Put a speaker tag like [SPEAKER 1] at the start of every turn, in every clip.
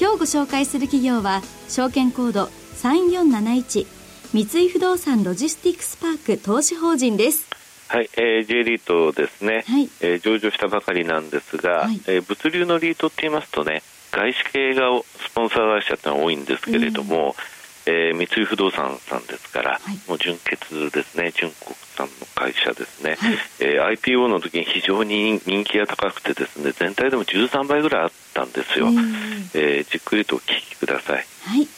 [SPEAKER 1] 今日ご紹介する企業は証券コード3471三井不動産ロジスティックスパーク投資法人です。
[SPEAKER 2] はい、えー、J リートですね、
[SPEAKER 1] はい、
[SPEAKER 2] えー、上場したばかりなんですが、はい、えー、物流のリートって言いますとね外資系がスポンサー会社ってのは多いんですけれども、えー、三井不動産さんですから、はい、もう純血ですね純国産の会社ですね、はい、えー、IPO の時に非常に人気が高くてですね全体でも13倍ぐらいあったんですよ、えー、じっくりとお聞きください。
[SPEAKER 1] はい。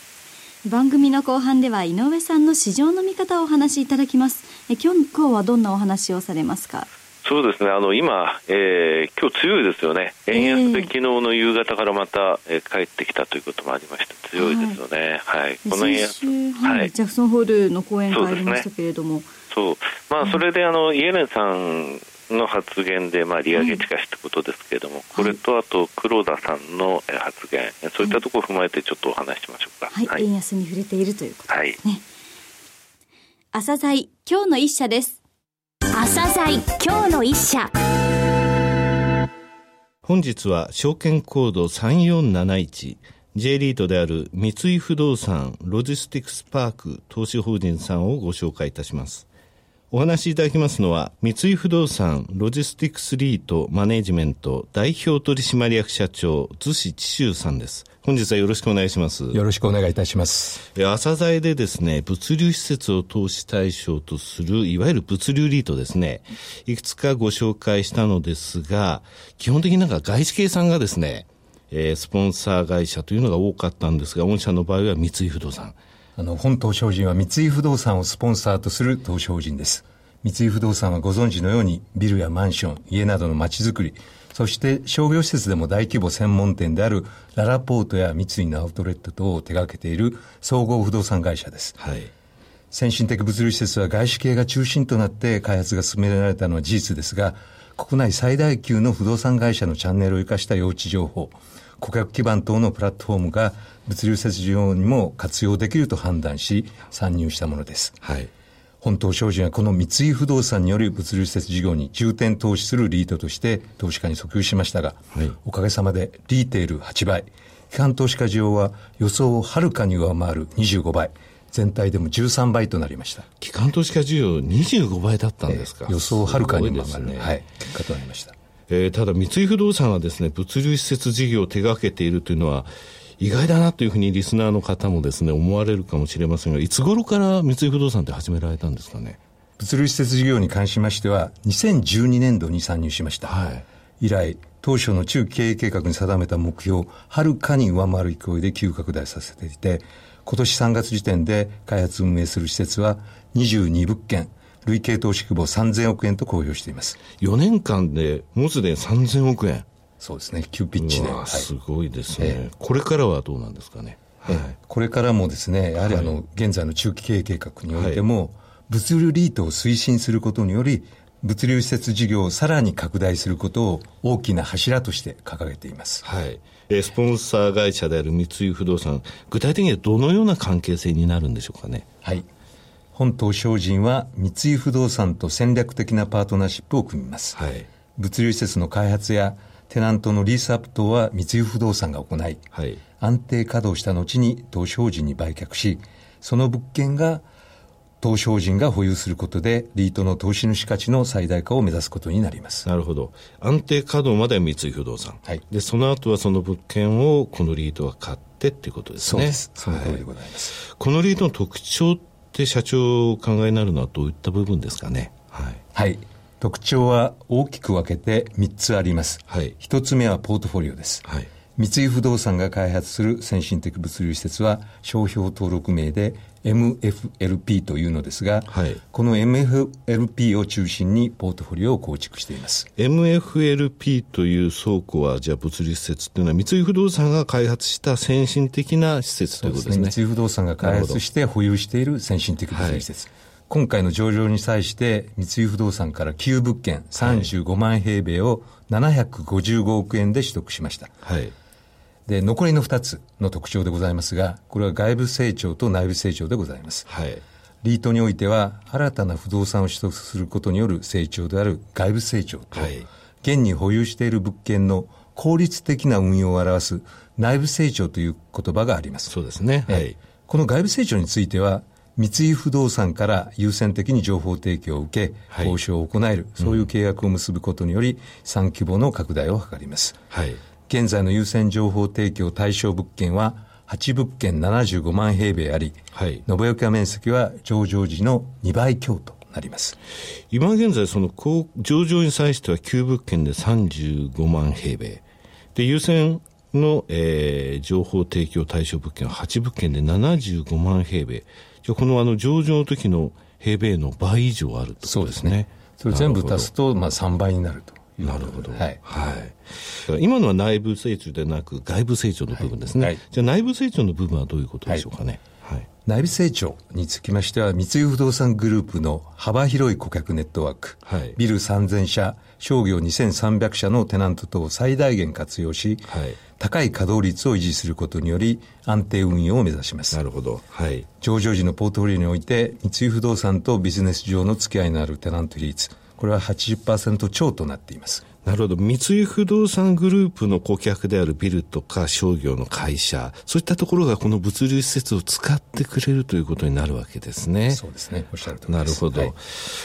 [SPEAKER 1] 番組の後半では井上さんの市場の見方をお話しいただきます。え今日今日はどんなお話をされますか？
[SPEAKER 2] そうですね、あの今、えー、今日強いですよね、円安で昨日の夕方からまた、えー、帰ってきたということもありまして、強いですよね、はい、はい、
[SPEAKER 1] この円安、はい、ジャクソンホールの講演会ありましたけれども、
[SPEAKER 2] そう、ね、まあ、それであのイエレンさんの発言で、まあ、利上げ近しってことですけれども、はい、これとあと黒田さんの発言、そういったところを踏まえてちょっとお話しましょうか。
[SPEAKER 1] はい、はい、円安に触れているということですね。はい、朝鮮今日の一社です。
[SPEAKER 3] 朝鮮今日の一社
[SPEAKER 4] 本日は証券コード3471 J リートである三井不動産ロジスティックスパーク投資法人さんをご紹介いたしますお話しいただきますのは、三井不動産ロジスティクスリートマネジメント代表取締役社長、逗子知修さんです。本日はよろしくお願いします。
[SPEAKER 5] よろしくお願いいたします。
[SPEAKER 4] 朝材でですね、物流施設を投資対象とする、いわゆる物流リートですね、いくつかご紹介したのですが、基本的になんか外資系さんがですね、えー、スポンサー会社というのが多かったんですが、御社の場合は三井不動産。
[SPEAKER 5] あの、本投資法人は三井不動産をスポンサーとする投資法人です。三井不動産はご存知のように、ビルやマンション、家などの街づくり、そして商業施設でも大規模専門店であるララポートや三井のアウトレット等を手掛けている総合不動産会社です。
[SPEAKER 4] はい。
[SPEAKER 5] 先進的物流施設は外資系が中心となって開発が進められたのは事実ですが、国内最大級の不動産会社のチャンネルを生かした用地情報、顧客基盤等のプラットフォームが物流施設需要にも活用できると判断し、参入したものです。
[SPEAKER 4] はい。
[SPEAKER 5] 本島商事はこの三井不動産による物流施設事業に重点投資するリートとして投資家に訴求しましたが、はい、おかげさまでリーテール8倍、機関投資家需要は予想をはるかに上回る25倍、全体でも13倍となりました。
[SPEAKER 4] 機関投資家需要25倍だったんですか、
[SPEAKER 5] えー、予想をはるかに上回る、ね、はい、結果となりました。
[SPEAKER 4] えー、ただ三井不動産はですね、物流施設事業を手掛けているというのは、意外だなというふうにリスナーの方もですね、思われるかもしれませんが、いつ頃から三井不動産って始められたんですかね？
[SPEAKER 5] 物流施設事業に関しましては、2012年度に参入しました。
[SPEAKER 4] はい、
[SPEAKER 5] 以来、当初の中期経営計画に定めた目標をはるかに上回る勢いで急拡大させていて、今年3月時点で開発運営する施設は22物件、累計投資規模3000億円と公表しています。
[SPEAKER 4] 4年間でもうすでに3000億円。
[SPEAKER 5] そうですね、急ピッチで。
[SPEAKER 4] すごいですね、えー、これからはどうなんですかね？
[SPEAKER 5] はい、これからもですね、やはりあの、はい、現在の中期経営計画においても、はい、物流リートを推進することにより、物流施設事業をさらに拡大することを大きな柱として掲げています。
[SPEAKER 4] はい。えスポンサー会社である三井不動産、具体的にはどのような関係性になるんでしょうかね？
[SPEAKER 5] はい。本島商人は三井不動産と戦略的なパートナーシップを組みます。
[SPEAKER 4] はい。
[SPEAKER 5] 物流施設の開発やテナントのリースアップ等は三井不動産が行い、
[SPEAKER 4] はい、
[SPEAKER 5] 安定稼働した後に投資法人に売却し、その物件が投資法人が保有することで、リートの投資主価値の最大化を目指すことになります。
[SPEAKER 4] なるほど。安定稼働までは三井不動産。
[SPEAKER 5] はい。
[SPEAKER 4] で、その後はその物件をこのリートは買ってっていうことですね。そう
[SPEAKER 5] です。その通りでございます。
[SPEAKER 4] はい、このリートの特徴って社長お考えになるのはどういった部分ですかね？はい。
[SPEAKER 5] はい特徴は大きく分けて3つあります。
[SPEAKER 4] はい、
[SPEAKER 5] 1つ目はポートフォリオです。
[SPEAKER 4] はい、
[SPEAKER 5] 三井不動産が開発する先進的物流施設は商標登録名で MFLP というのですが、はい、この MFLP を中心にポートフォリオを構築しています。
[SPEAKER 4] MFLP という倉庫は、じゃあ物流施設というのは三井不動産が開発した先進的な施設ということですね。
[SPEAKER 5] すね三井不動産が開発して保有している先進的物流施設。今回の上場に際して、三井不動産から旧物件35万平米を755億円で取得しました。はいで、残りの2つの特徴でございますが、これは外部成長と内部成長でございます。はい。リートにおいては、新たな不動産を取得することによる成長である外部成長と、はい、現に保有している物件の効率的な運用を表す内部成長という言葉があります。
[SPEAKER 4] そうですね。はい。
[SPEAKER 5] この外部成長については、三井不動産から優先的に情報提供を受け、交渉を行える、そういう契約を結ぶことにより、産規模の拡大を図ります。はい。現在の優先情報提供対象物件は8物件75万平米あり、はい、延岡面積は上場時の2倍強となります。
[SPEAKER 4] 今現在、その上場に際しては9物件で35万平米。で、優先の、えー、情報提供対象物件は8物件で75万平米。じゃこのあの上場の時の平米の倍以上あると、そうですね。
[SPEAKER 5] それ全部足すと、まあ3倍になると。
[SPEAKER 4] なるほど。はい。はい。今のは内部成長でなく外部成長の部分ですね。はい、じゃあ内部成長の部分はどういうことでしょうかね。
[SPEAKER 5] はい、内部成長につきましては、三井不動産グループの幅広い顧客ネットワーク、はい、ビル3000社、商業2300社のテナント等を最大限活用し、はい、高い稼働率を維持することにより、安定運用を目指します。
[SPEAKER 4] なるほど。はい。
[SPEAKER 5] 上場時のポートフォリオにおいて、三井不動産とビジネス上の付き合いのあるテナント比率、これは80%超となっています。
[SPEAKER 4] なるほど。三井不動産グループの顧客であるビルとか商業の会社、そういったところがこの物流施設を使ってくれるということになるわけですね。
[SPEAKER 5] そうですね。おっしゃると
[SPEAKER 4] なるほど、はい、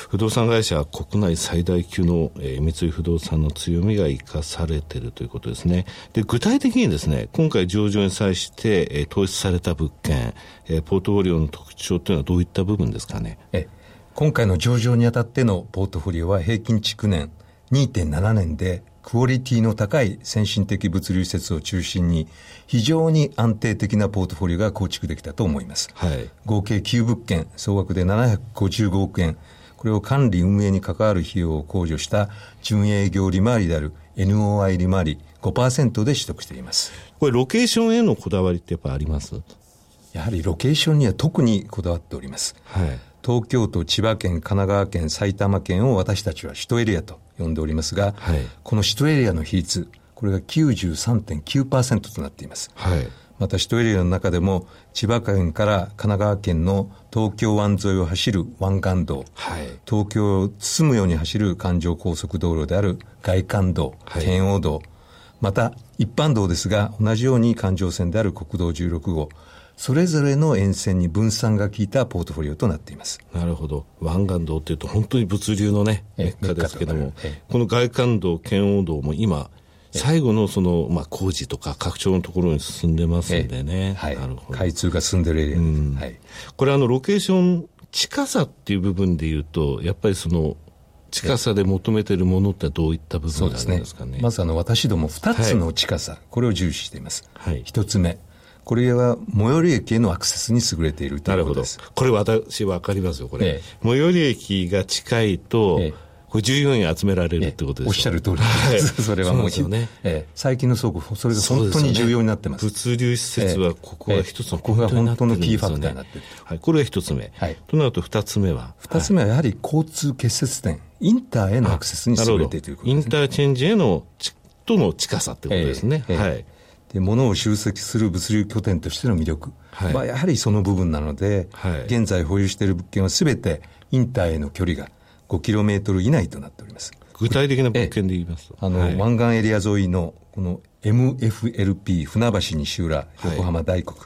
[SPEAKER 4] 不動産会社は国内最大級の、えー、三井不動産の強みが生かされているということですね。で、具体的にですね、今回上場に際して、えー、投資された物件、えー、ポートフォリオの特徴というのはどういった部分ですかね？え
[SPEAKER 5] 今回の上場にあたってのポートフォリオは平均築年2.7年でクオリティの高い先進的物流施設を中心に非常に安定的なポートフォリオが構築できたと思います。はい、合計9物件、総額で755億円、これを管理運営に関わる費用を控除した準営業利回りである NOI 利回り5%で取得しています。
[SPEAKER 4] これロケーションへのこだわりってやっぱあります？
[SPEAKER 5] やはりロケーションには特にこだわっております。はい東京都、千葉県、神奈川県、埼玉県を私たちは首都エリアと呼んでおりますが、はい、この首都エリアの比率、これが93.9%となっています。はい、また首都エリアの中でも、千葉県から神奈川県の東京湾沿いを走る湾岸道、はい、東京を包むように走る環状高速道路である外環道、圏央道、また一般道ですが、同じように環状線である国道16号、それぞれの沿線に分散が効いたポートフォリオとなっています。
[SPEAKER 4] なるほど。湾岸道っていうと本当に物流のね、メッカですけども、この外環道、圏央道も今、最後のその、まあ、工事とか拡張のところに進んでますんでね。
[SPEAKER 5] はい。なるほど。開通が進んでるエリアです。はい。
[SPEAKER 4] これあの、ロケーション、近さっていう部分で言うと、やっぱりその、近さで求めているものってどういった部分なんですかね？ね
[SPEAKER 5] まずあの、私ども2つの近さ、はい、これを重視しています。はい。1つ目。これは最寄り駅へのアクセスに優れているということです。
[SPEAKER 4] これ私分かりますよ、これ。ええ、最寄り駅が近いと、ええ、これ従業員集められるってことです
[SPEAKER 5] おっしゃる通りです。はい、それはもう、うね。ええ、最近の倉庫、それが本当に重要になってます。
[SPEAKER 4] すね、物流施設はここが一つの
[SPEAKER 5] ポイントになってるんですよ、ね、ここが本当のキーファクターになってる。
[SPEAKER 4] はい、これが一つ目。はい、となると二つ目は。
[SPEAKER 5] 二つ目はやはり交通結節点、インターへのアクセスに優れているということです、ね、
[SPEAKER 4] インターチェンジへのとの近さってことですね。はい。
[SPEAKER 5] で物を集積する物流拠点としての魅力。はい、やはりその部分なので、はい、現在保有している物件はすべてインターへの距離が 5km 以内となっております。
[SPEAKER 4] 具体的な物件で言いますと。
[SPEAKER 5] あの、はい、湾岸エリア沿いのこの MFLP 船橋西浦横浜大黒、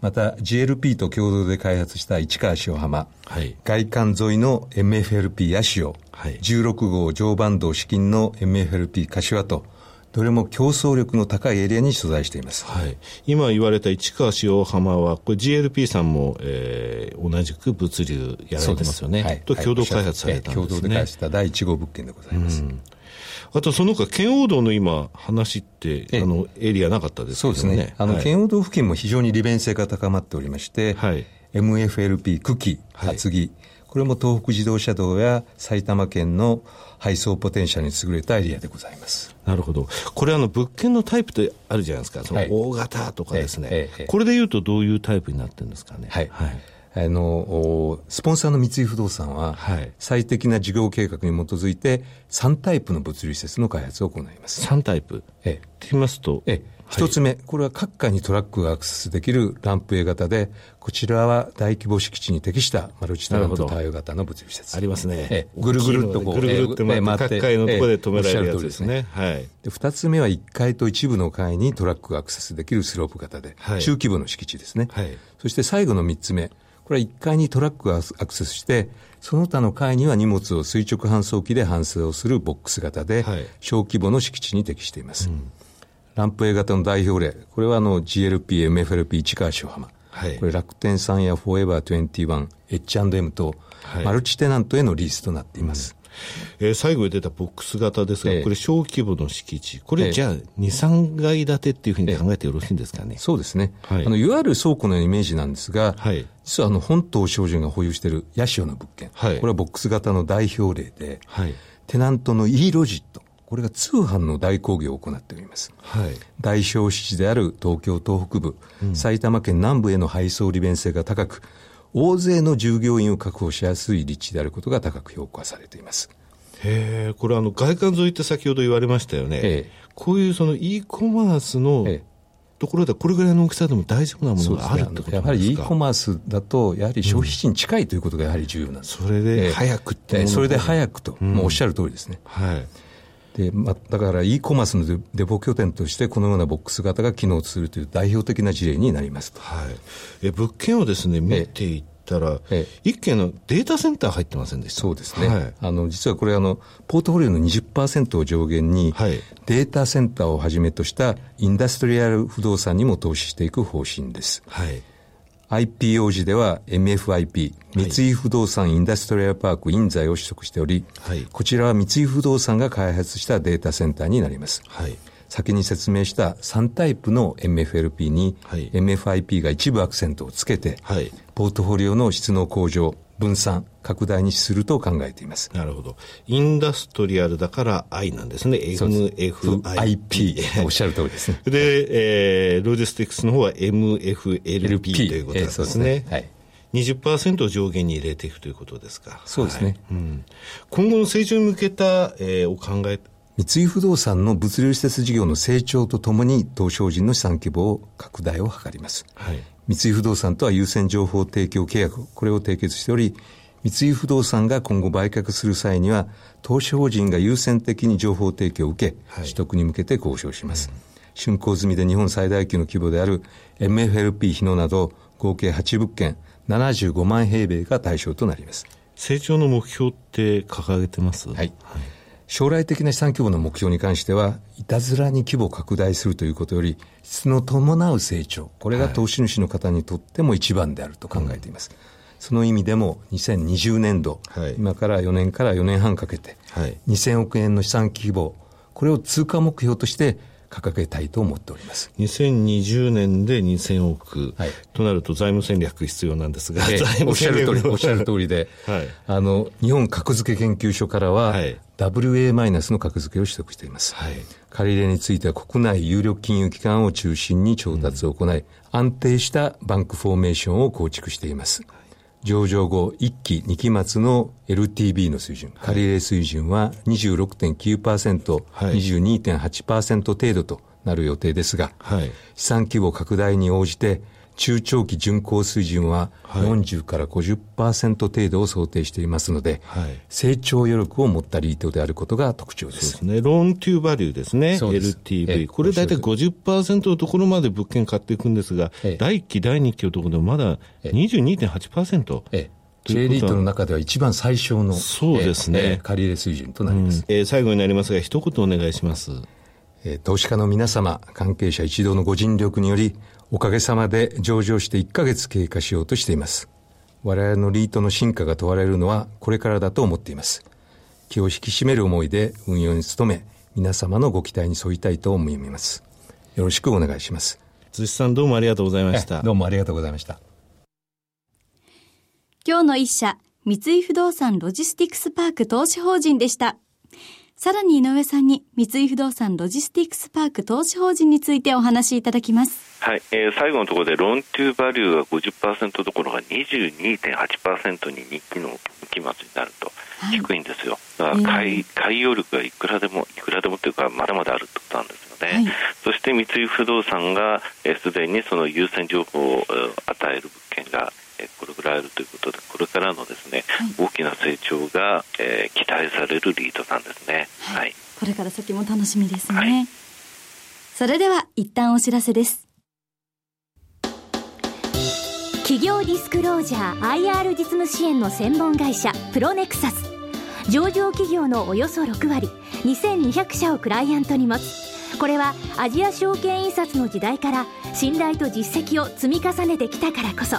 [SPEAKER 5] また GLP と共同で開発した市川塩浜、はい、外環沿いの MFLP 八潮、はい、16号常磐道資金の MFLP 柏とどれも競争力の高いエリアに所在しています。
[SPEAKER 4] はい。今言われた市川塩浜は、これ GLP さんも、えー、同じく物流やられてますよね。はい、と共同開発されたんですね、
[SPEAKER 5] 共同で開発した第1号物件でございます。うん
[SPEAKER 4] あとその他、圏央道の今、話って、あの、エリアなかったですけどね。そうですね。
[SPEAKER 5] あの、圏央道付近も非常に利便性が高まっておりまして、はい。MFLP 久喜厚木、はい、これも東北自動車道や埼玉県の配送ポテンシャルに優れたエリアでございます。
[SPEAKER 4] なるほど。これあの物件のタイプってあるじゃないですか？その大型とかですね。はいえええ、これでいうとどういうタイプになってるんですかね？
[SPEAKER 5] はい。はいあの、スポンサーの三井不動産は、最適な事業計画に基づいて、3タイプの物流施設の開発を行います。
[SPEAKER 4] 3タイプ？ええ。って言いますと、
[SPEAKER 5] ええ、一つ目、これは各階にトラックがアクセスできるランプ A 型で、こちらは大規模敷地に適したマルチタナント対応型の物流施設。
[SPEAKER 4] ありますね。
[SPEAKER 5] えぐるぐるっとこ
[SPEAKER 4] う、ぐるぐるって回って、各階のところで止められるやつですね。はい。
[SPEAKER 5] で、二つ目は1階と一部の階にトラックがアクセスできるスロープ型で、はい、中規模の敷地ですね。はい。そして最後の三つ目、これは1階にトラックがアクセスして、その他の階には荷物を垂直搬送機で搬送するボックス型で、はい、小規模の敷地に適しています。うんランプ A 型の代表例、これはあの GLP、MFLP、市川塩浜。はい、これ楽天さんやフォーエバー21、H&M と、マルチテナントへのリースとなっています。
[SPEAKER 4] うん、えー、最後に出たボックス型ですが、えー、これ小規模の敷地、これじゃあ、2、3階建てっていうふうに考えてよろしいんですかね？
[SPEAKER 5] えー、そうですね。はい、あの、いわゆる倉庫のイメージなんですが、はい、実はあの、本島商人が保有しているヤシオの物件、はい、これはボックス型の代表例で、はい、テナントの E ロジット、これが通販の代行業を行っております。はい、代表支地である東京東北部、うん、埼玉県南部への配送利便性が高く、大勢の従業員を確保しやすい立地であることが高く評価されています。
[SPEAKER 4] へえ、これあの外観沿いって先ほど言われましたよね。えこういうその e コマースの、ところでこれぐらいの大きさでも大丈夫なものがあるってことですか、
[SPEAKER 5] やはり e コマースだと、やはり消費地に近いということがやはり重要なんです、
[SPEAKER 4] うん、それで早くって、
[SPEAKER 5] えー、それで早くと、うん、もうおっしゃる通りですね。はいで、ま、だから e コマースのデポ拠点としてこのようなボックス型が機能するという代表的な事例になります
[SPEAKER 4] はい、え物件をですね見ていったら、ええ、一軒のデータセンター入ってませんでした？
[SPEAKER 5] そうですね、はい、あの実はこれあの、ポートフォリオの20%を上限に、はい、データセンターをはじめとしたインダストリアル不動産にも投資していく方針です。はい IPO 時では MFIP、三井不動産インダストリアルパーク印材を取得しており、はい、こちらは三井不動産が開発したデータセンターになります。はい、先に説明した3タイプの MFLP に、はい、MFIP が一部アクセントをつけて、はい、ポートフォリオの質の向上、分散、拡大にすると考えています。
[SPEAKER 4] なるほど。インダストリアルだから I なんですね。MFIP。
[SPEAKER 5] おっしゃる通りですね。
[SPEAKER 4] で、えー、ロジスティクスの方は MFLP ということなんですね。えー、すねはい。20%を上限に入れていくということですか。
[SPEAKER 5] そうですね。はい
[SPEAKER 4] うん、今後の成長に向けた、えー、お考え
[SPEAKER 5] 三井不動産の物流施設事業の成長とともに、東証人の資産規模を拡大を図ります。はい、三井不動産とは優先情報提供契約、これを締結しており、三井不動産が今後売却する際には、投資法人が優先的に情報提供を受け、はい、取得に向けて交渉します。うん、竣工済みで日本最大級の規模である MFLP 日野など、合計8物件、75万平米が対象となります。
[SPEAKER 4] 成長の目標って掲げてます？はい、はい
[SPEAKER 5] 将来的な資産規模の目標に関しては、いたずらに規模を拡大するということより、質の伴う成長、これが投資主の方にとっても一番であると考えています。はい、その意味でも、2020年度、はい、今から4年から4年半かけて、はい、2000億円の資産規模、これを通過目標として掲げたいと思っております。
[SPEAKER 4] 2020年で2000億、はい、となると財務戦略必要なんですが、
[SPEAKER 5] えー、おっしゃる通り、おっしゃる通りで、はい、あの日本格付け研究所からは、はい、WA マイナスの格付けを取得しています。はい、借り入れについては国内有力金融機関を中心に調達を行い、うん、安定したバンクフォーメーションを構築しています。上場後1期2期末の LTV の水準、借り入れ水準は26.9%、はい、22.8%程度となる予定ですが、はい、資産規模拡大に応じて中長期巡航水準は40から50%程度を想定していますので、はい、成長余力を持ったリートであることが特徴です。
[SPEAKER 4] そうですね。ローントゥーバリューですね。LTV。これ大体50%のところまで物件買っていくんですが、第1期、第2期のところでまだ22.8%。ええ
[SPEAKER 5] J リートの中では一番最小の、
[SPEAKER 4] そうですね、え
[SPEAKER 5] ー、借り入れ水準となります、
[SPEAKER 4] うん、えー、最後になりますが、一言お願いします。
[SPEAKER 5] えー、投資家の皆様、関係者一同のご尽力により、おかげさまで上場して1ヶ月経過しようとしています。我々のリートの進化が問われるのはこれからだと思っています。気を引き締める思いで運用に努め、皆様のご期待に沿いたいと思います。よろしくお願いします。
[SPEAKER 4] 辻さんどうもありがとうございました。
[SPEAKER 5] どうもありがとうございました。
[SPEAKER 1] 今日の一社、三井不動産ロジスティクスパーク投資法人でした。さらに井上さんに三井不動産ロジスティクスパーク投資法人についてお話しいただきます。
[SPEAKER 2] はい、えー、最後のところでローントゥーバリューが50%どころが22.8%に日記の期末になると低いんですよ。だから買い、買い容力がいくらでもいくらでもというかまだまだあるってことなんですよね。はい、そして三井不動産がすで、えー、にその優先情報を与える物件がこれぐらいあるということでこれからのですね、はい、大きな成長が、えー、期待されるリードなんですね、
[SPEAKER 1] はい、はい、これから先も楽しみですね、はい、それでは一旦お知らせです。
[SPEAKER 3] 企業ディスクロージャー IR 実務支援の専門会社プロネクサス。上場企業のおよそ6割2200社をクライアントに持つ。これはアジア証券印刷の時代から信頼と実績を積み重ねてきたからこそ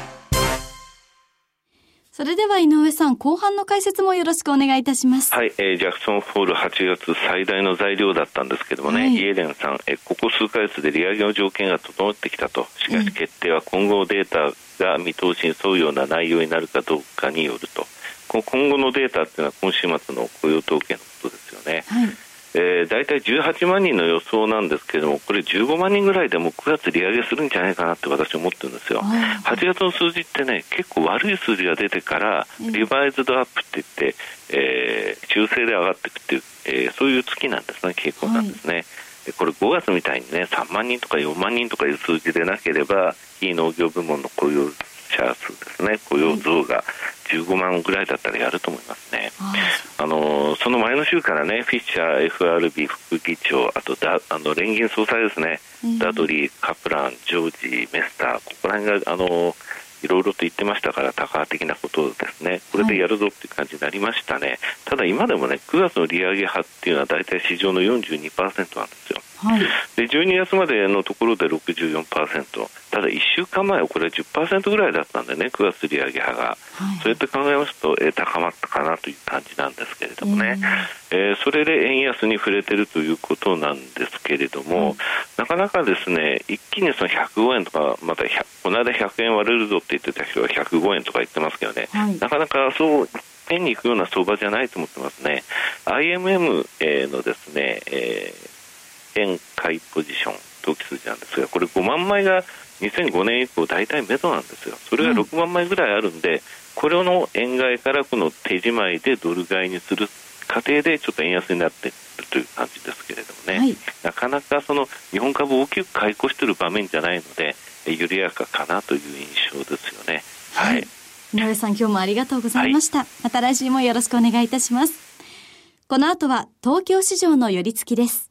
[SPEAKER 1] それでは井上さん、後半の解説もよろしくお願いいたします。
[SPEAKER 2] はい、えー、ジャクソンホール8月最大の材料だったんですけどもね、はい、イエレンさん、えー、ここ数ヶ月で利上げの条件が整ってきたと。しかし決定は今後データが見通しに沿うような内容になるかどうかによると。今後のデータっていうのは今週末の雇用統計のことですよね。はいえー、大体18万人の予想なんですけれども、これ15万人ぐらいでも9月利上げするんじゃないかなって私思ってるんですよ。8月の数字ってね、結構悪い数字が出てから、リバイズドアップって言って、えー、修正で上がっていくっていう、えー、そういう月なんですね、傾向なんですね。はいでこれ5月みたいにね3万人とか4万人とかいう数字でなければ非農業部門の雇用者数ですね。雇用増が15万ぐらいだったらやると思いますね。あのその前の週からねフィッシャー FRB 副議長あとだあの連銀総裁ですね、ダドリー、カプラン、ジョージ、メスターここら辺があのいろいろと言ってましたから、タカ的なことですね、これでやるぞっていう感じになりましたね、はい、ただ今でもね、9月の利上げ派っていうのは大体市場の42%なんですよ。はい、で12月までのところで64%、ただ1週間前はこれは10%ぐらいだったんでね、9月利上げ派が、はい、そうやって考えますと、えー、高まったかなという感じなんですけれどもね、えー、えー、それで円安に触れてるということなんですけれども、なかなかですね、一気にその105円とか、またこの間100円割れるぞって言ってた人は105円とか言ってますけどね、はい、なかなかそう円に行くような相場じゃないと思ってますね。IMM のですね、えー円買いポジション投機数字なんですがこれ5万枚が2005年以降大体目処なんですよ。それが6万枚ぐらいあるんで、これの円買いからこの手仕舞いでドル買いにする過程でちょっと円安になっているという感じですけれどもね、はい、なかなかその日本株大きく買い越している場面じゃないので緩やかかなという印象ですよね。はい、
[SPEAKER 1] 井上さん今日もありがとうございました、はい、また来週もよろしくお願いいたします。この後は東京市場の寄り付きです